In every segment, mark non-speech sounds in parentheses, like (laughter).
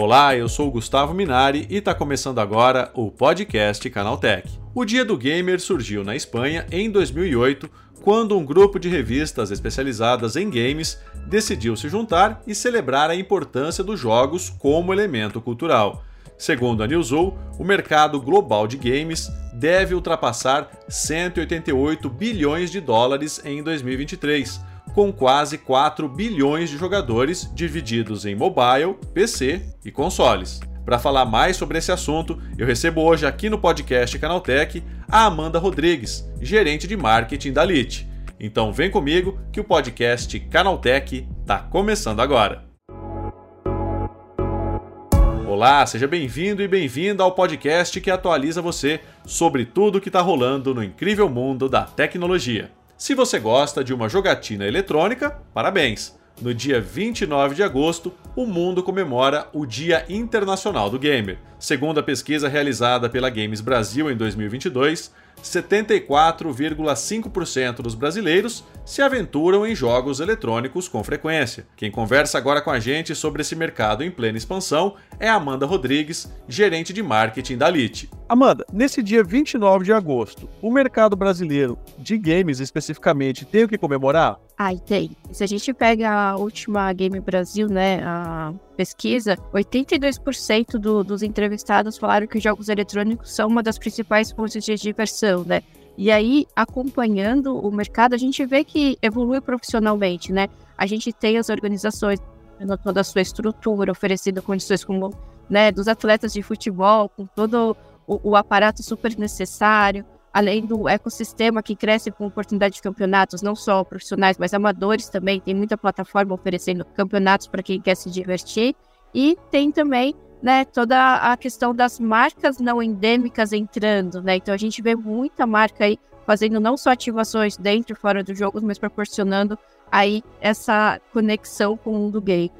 Olá, eu sou o Gustavo Minari e está começando agora o podcast Canaltech. O Dia do Gamer surgiu na Espanha em 2008, quando um grupo de revistas especializadas em games decidiu se juntar e celebrar a importância dos jogos como elemento cultural. Segundo a Newzoo, o mercado global de games deve ultrapassar 188 bilhões de dólares em 2023 com quase 4 bilhões de jogadores divididos em mobile, PC e consoles. Para falar mais sobre esse assunto, eu recebo hoje aqui no podcast Canaltech a Amanda Rodrigues, gerente de marketing da Lite. Então vem comigo que o podcast Canaltech está começando agora. Olá, seja bem-vindo e bem-vinda ao podcast que atualiza você sobre tudo que está rolando no incrível mundo da tecnologia. Se você gosta de uma jogatina eletrônica, parabéns! No dia 29 de agosto, o mundo comemora o Dia Internacional do Gamer. Segundo a pesquisa realizada pela Games Brasil em 2022, 74,5% dos brasileiros se aventuram em jogos eletrônicos com frequência. Quem conversa agora com a gente sobre esse mercado em plena expansão é Amanda Rodrigues, gerente de marketing da Lite. Amanda, nesse dia 29 de agosto, o mercado brasileiro de games especificamente tem o que comemorar? Ai, tem. Se a gente pega a última Game Brasil, né, a pesquisa, 82% do, dos entrevistados falaram que jogos eletrônicos são uma das principais fontes de diversão, né? E aí, acompanhando o mercado, a gente vê que evolui profissionalmente, né? A gente tem as organizações toda a sua estrutura, oferecendo condições como, né, dos atletas de futebol, com todo o, o aparato super necessário além do ecossistema que cresce com oportunidade de campeonatos, não só profissionais, mas amadores também. Tem muita plataforma oferecendo campeonatos para quem quer se divertir. E tem também né, toda a questão das marcas não endêmicas entrando. Né? Então a gente vê muita marca aí fazendo não só ativações dentro e fora dos jogos, mas proporcionando aí essa conexão com o mundo gay.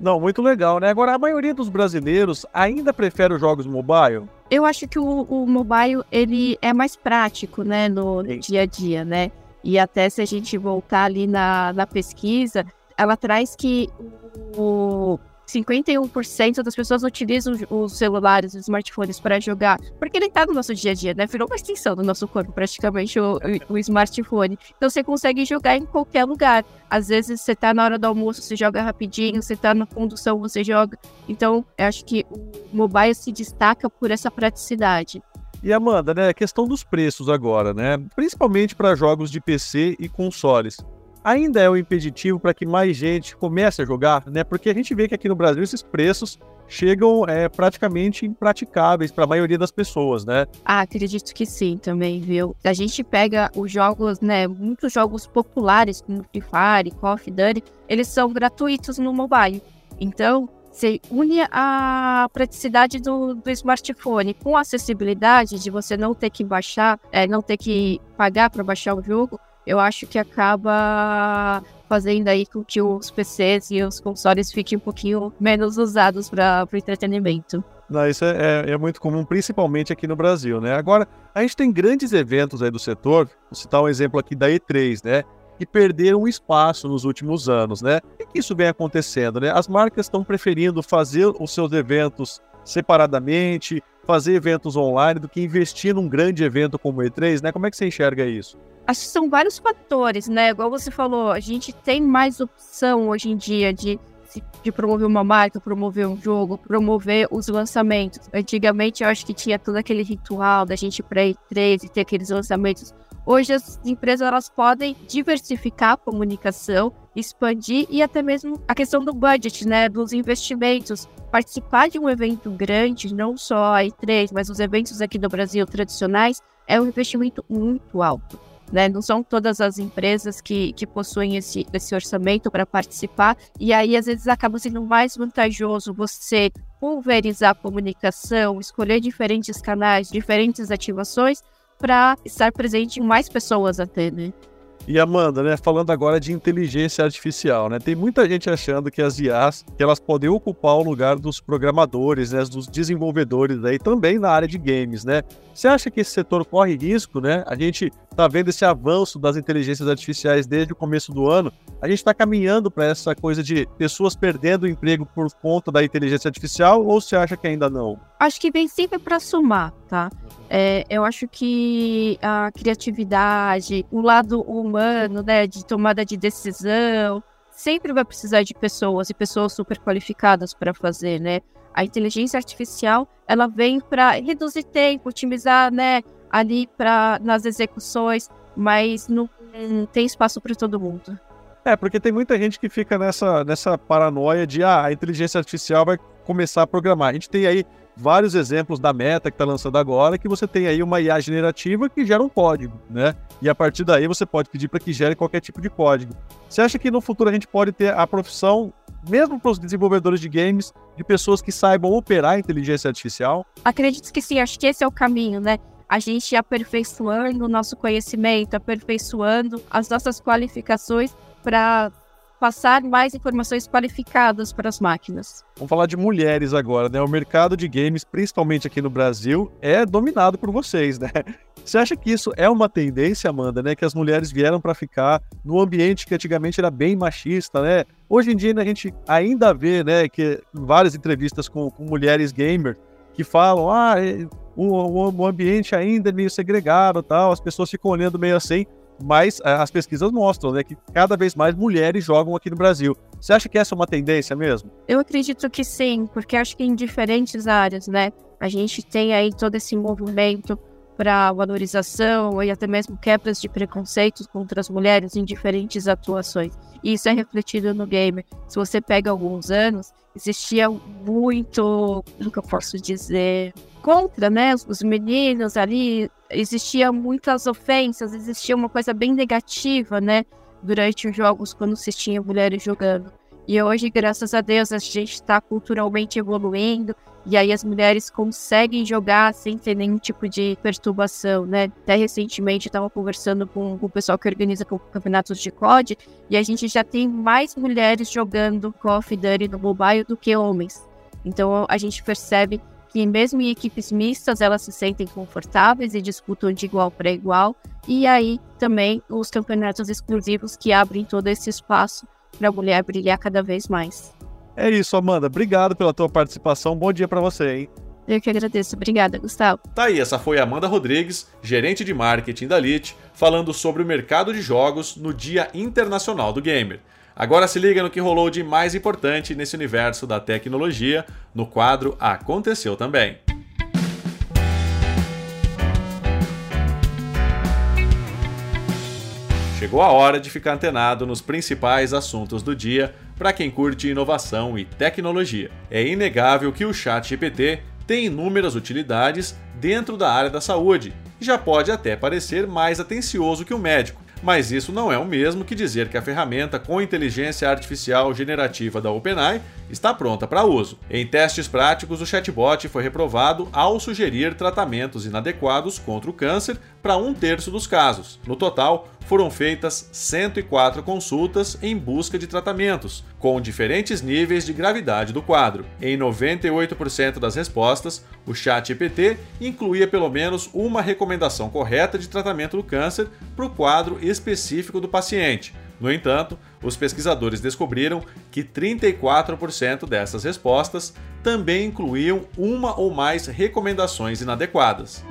Não, muito legal, né? Agora, a maioria dos brasileiros ainda prefere os jogos mobile? Eu acho que o, o mobile, ele é mais prático, né, no, no dia a dia, né? E até se a gente voltar ali na, na pesquisa, ela traz que o, 51% das pessoas utilizam os celulares, os smartphones para jogar, porque ele está no nosso dia a dia, né? Virou uma extensão do nosso corpo, praticamente, o, o, smartphone. Então você consegue jogar em qualquer lugar. Às vezes você está na hora do almoço, você joga rapidinho, você está na condução, você joga. Então, eu acho que o mobile se destaca por essa praticidade. E Amanda, né, a questão dos preços agora, né? Principalmente para jogos de PC e consoles ainda é um impeditivo para que mais gente comece a jogar, né? Porque a gente vê que aqui no Brasil esses preços chegam é, praticamente impraticáveis para a maioria das pessoas, né? Ah, acredito que sim também, viu? A gente pega os jogos, né? Muitos jogos populares, como Free Fire, Call of Duty, eles são gratuitos no mobile. Então, você une a praticidade do, do, smartphone com a acessibilidade de você não ter que baixar, é, não ter que pagar para baixar o jogo, eu acho que acaba fazendo aí com que os PCs e os consoles fiquem um pouquinho menos usados para o entretenimento. Não, isso é, é, é, muito comum, principalmente aqui no Brasil, né? Agora, a gente tem grandes eventos aí do setor, vou citar um exemplo aqui da E3, né? Que perderam espaço nos últimos anos, né? E que isso vem acontecendo, né? As marcas estão preferindo fazer os seus eventos separadamente, fazer eventos online, do que investir num grande evento como o E3, né? Como é que você enxerga isso? Acho que são vários fatores, né? Igual você falou, a gente tem mais opção hoje em dia de, de promover uma marca, promover um jogo, promover os lançamentos. Antigamente eu acho que tinha todo aquele ritual da gente ir para E3 e ter aqueles lançamentos. Hoje as empresas elas podem diversificar a comunicação, expandir e até mesmo a questão do budget, né, dos investimentos. Participar de um evento grande, não só a E3, mas os eventos aqui do Brasil tradicionais, é um investimento muito alto. Né? Não são todas as empresas que, que possuem esse, esse orçamento para participar, e aí às vezes acaba sendo mais vantajoso você pulverizar a comunicação, escolher diferentes canais, diferentes ativações para estar presente em mais pessoas até, né? E Amanda, né, falando agora de inteligência artificial, né, tem muita gente achando que as IAs, que elas podem ocupar o lugar dos programadores, né, dos desenvolvedores aí também na área de games, né? Você acha que esse setor corre risco, né? A gente está vendo esse avanço das inteligências artificiais desde o começo do ano. A gente está caminhando para essa coisa de pessoas perdendo o emprego por conta da inteligência artificial ou você acha que ainda não? Acho que vem sempre para somar, tá? É, eu acho que a criatividade, o lado humano, né, de tomada de decisão, sempre vai precisar de pessoas e pessoas super qualificadas para fazer, né? A inteligência artificial, ela vem para reduzir tempo, otimizar, né, ali para nas execuções, mas não, não tem espaço para todo mundo. É, porque tem muita gente que fica nessa, nessa paranoia de ah, a inteligência artificial vai começar a programar. A gente tem aí vários exemplos da Meta que está lançando agora, que você tem aí uma IA generativa que gera um código, né? E a partir daí você pode pedir para que gere qualquer tipo de código. Você acha que no futuro a gente pode ter a profissão, mesmo para os desenvolvedores de games, de pessoas que saibam operar a inteligência artificial? Acredito que sim, acho que esse é o caminho, né? A gente aperfeiçoando o nosso conhecimento, aperfeiçoando as nossas qualificações para passar mais informações qualificadas para as máquinas. Vamos falar de mulheres agora, né? O mercado de games, principalmente aqui no Brasil, é dominado por vocês, né? (laughs) Você acha que isso é uma tendência, Amanda, né? Que as mulheres vieram para ficar no ambiente que antigamente era bem machista, né? Hoje em dia a gente ainda vê, né, que várias entrevistas com, com mulheres gamer que falam, ah, o, o, o ambiente ainda é meio segregado, tal, as pessoas ficam olhando meio assim mas é, as pesquisas mostram né, que cada vez mais mulheres jogam aqui no Brasil. Você acha que essa é uma tendência mesmo? Eu acredito que sim, porque acho que em diferentes áreas, né? A gente tem aí todo esse movimento para valorização e até mesmo quebras de preconceitos contra as mulheres em diferentes atuações. E isso é refletido no gamer. Se você pega alguns anos, existia muito, como eu posso dizer, contra, né, os meninos ali, existia muitas ofensas, existia uma coisa bem negativa, né, durante os jogos quando se tinha mulheres jogando. E hoje, graças a Deus, a gente está culturalmente evoluindo e aí as mulheres conseguem jogar sem ter nenhum tipo de perturbação, né? Até recentemente eu estava conversando com, com, o pessoal que organiza campeonatos de COD e a gente já tem mais mulheres jogando Call of Duty no mobile do que homens. Então a gente percebe que mesmo em equipes mistas elas se sentem confortáveis e disputam de igual para igual. E aí também os campeonatos exclusivos que abrem todo esse espaço para a mulher brilhar cada vez mais. É isso, Amanda. Obrigado pela tua participação. Bom dia para você, hein? Eu que agradeço. Obrigada, Gustavo. Tá aí, essa foi a Amanda Rodrigues, gerente de marketing da LIT, falando sobre o mercado de jogos no Dia Internacional do Gamer. Agora se liga no que rolou de mais importante nesse universo da tecnologia no quadro Aconteceu Também. Chegou a hora de ficar antenado nos principais assuntos do dia para quem curte inovação e tecnologia. É inegável que o ChatGPT tem inúmeras utilidades dentro da área da saúde e já pode até parecer mais atencioso que o médico mas isso não é o mesmo que dizer que a ferramenta com inteligência artificial generativa da OpenAI está pronta para uso. Em testes práticos, o chatbot foi reprovado ao sugerir tratamentos inadequados contra o câncer para um terço dos casos. No total, foram feitas 104 consultas em busca de tratamentos, com diferentes níveis de gravidade do quadro. Em 98% das respostas, o ChatGPT incluía pelo menos uma recomendação correta de tratamento do câncer para o quadro específico do paciente. No entanto, os pesquisadores descobriram que 34% dessas respostas também incluíam uma ou mais recomendações inadequadas.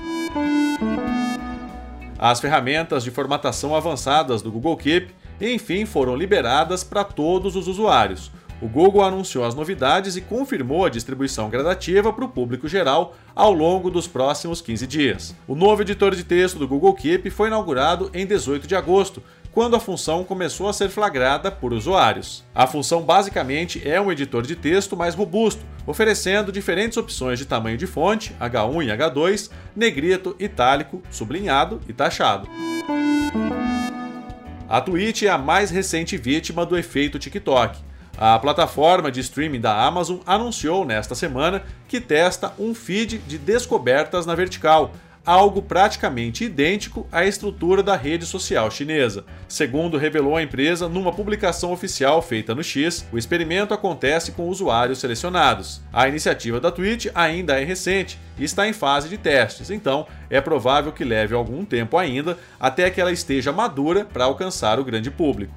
As ferramentas de formatação avançadas do Google Keep, enfim, foram liberadas para todos os usuários. O Google anunciou as novidades e confirmou a distribuição gradativa para o público geral ao longo dos próximos 15 dias. O novo editor de texto do Google Keep foi inaugurado em 18 de agosto, quando a função começou a ser flagrada por usuários. A função basicamente é um editor de texto mais robusto, oferecendo diferentes opções de tamanho de fonte, H1 e H2, negrito, itálico, sublinhado e taxado. A Twitch é a mais recente vítima do efeito TikTok. A plataforma de streaming da Amazon anunciou nesta semana que testa um feed de descobertas na vertical, algo praticamente idêntico à estrutura da rede social chinesa. Segundo revelou a empresa numa publicação oficial feita no X, o experimento acontece com usuários selecionados. A iniciativa da Twitch ainda é recente e está em fase de testes, então é provável que leve algum tempo ainda até que ela esteja madura para alcançar o grande público.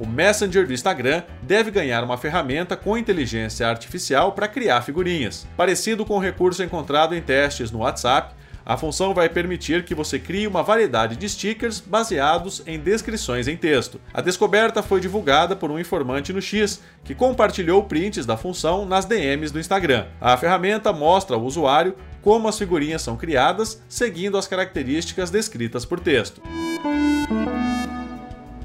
O Messenger do Instagram deve ganhar uma ferramenta com inteligência artificial para criar figurinhas. Parecido com o recurso encontrado em testes no WhatsApp, a função vai permitir que você crie uma variedade de stickers baseados em descrições em texto. A descoberta foi divulgada por um informante no X, que compartilhou prints da função nas DMs do Instagram. A ferramenta mostra ao usuário como as figurinhas são criadas, seguindo as características descritas por texto.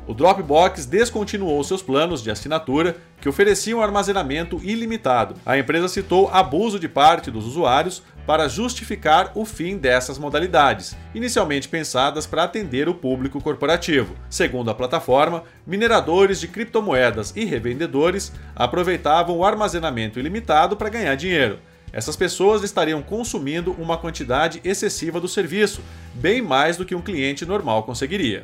O Dropbox descontinuou seus planos de assinatura que ofereciam armazenamento ilimitado. A empresa citou abuso de parte dos usuários para justificar o fim dessas modalidades, inicialmente pensadas para atender o público corporativo. Segundo a plataforma, mineradores de criptomoedas e revendedores aproveitavam o armazenamento ilimitado para ganhar dinheiro. Essas pessoas estariam consumindo uma quantidade excessiva do serviço, bem mais do que um cliente normal conseguiria.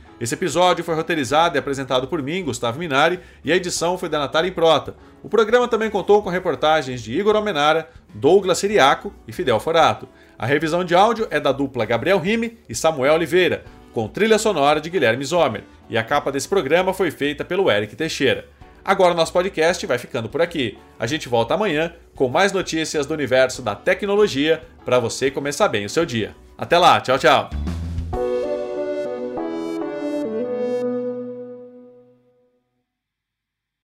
Esse episódio foi roteirizado e apresentado por mim, Gustavo Minari, e a edição foi da Natália Improta. O programa também contou com reportagens de Igor Almenara, Douglas Siriaco e Fidel Forato. A revisão de áudio é da dupla Gabriel Rime e Samuel Oliveira, com trilha sonora de Guilherme Zomer, e a capa desse programa foi feita pelo Eric Teixeira. Agora o nosso podcast vai ficando por aqui. A gente volta amanhã com mais notícias do universo da tecnologia para você começar bem o seu dia. Até lá, tchau, tchau.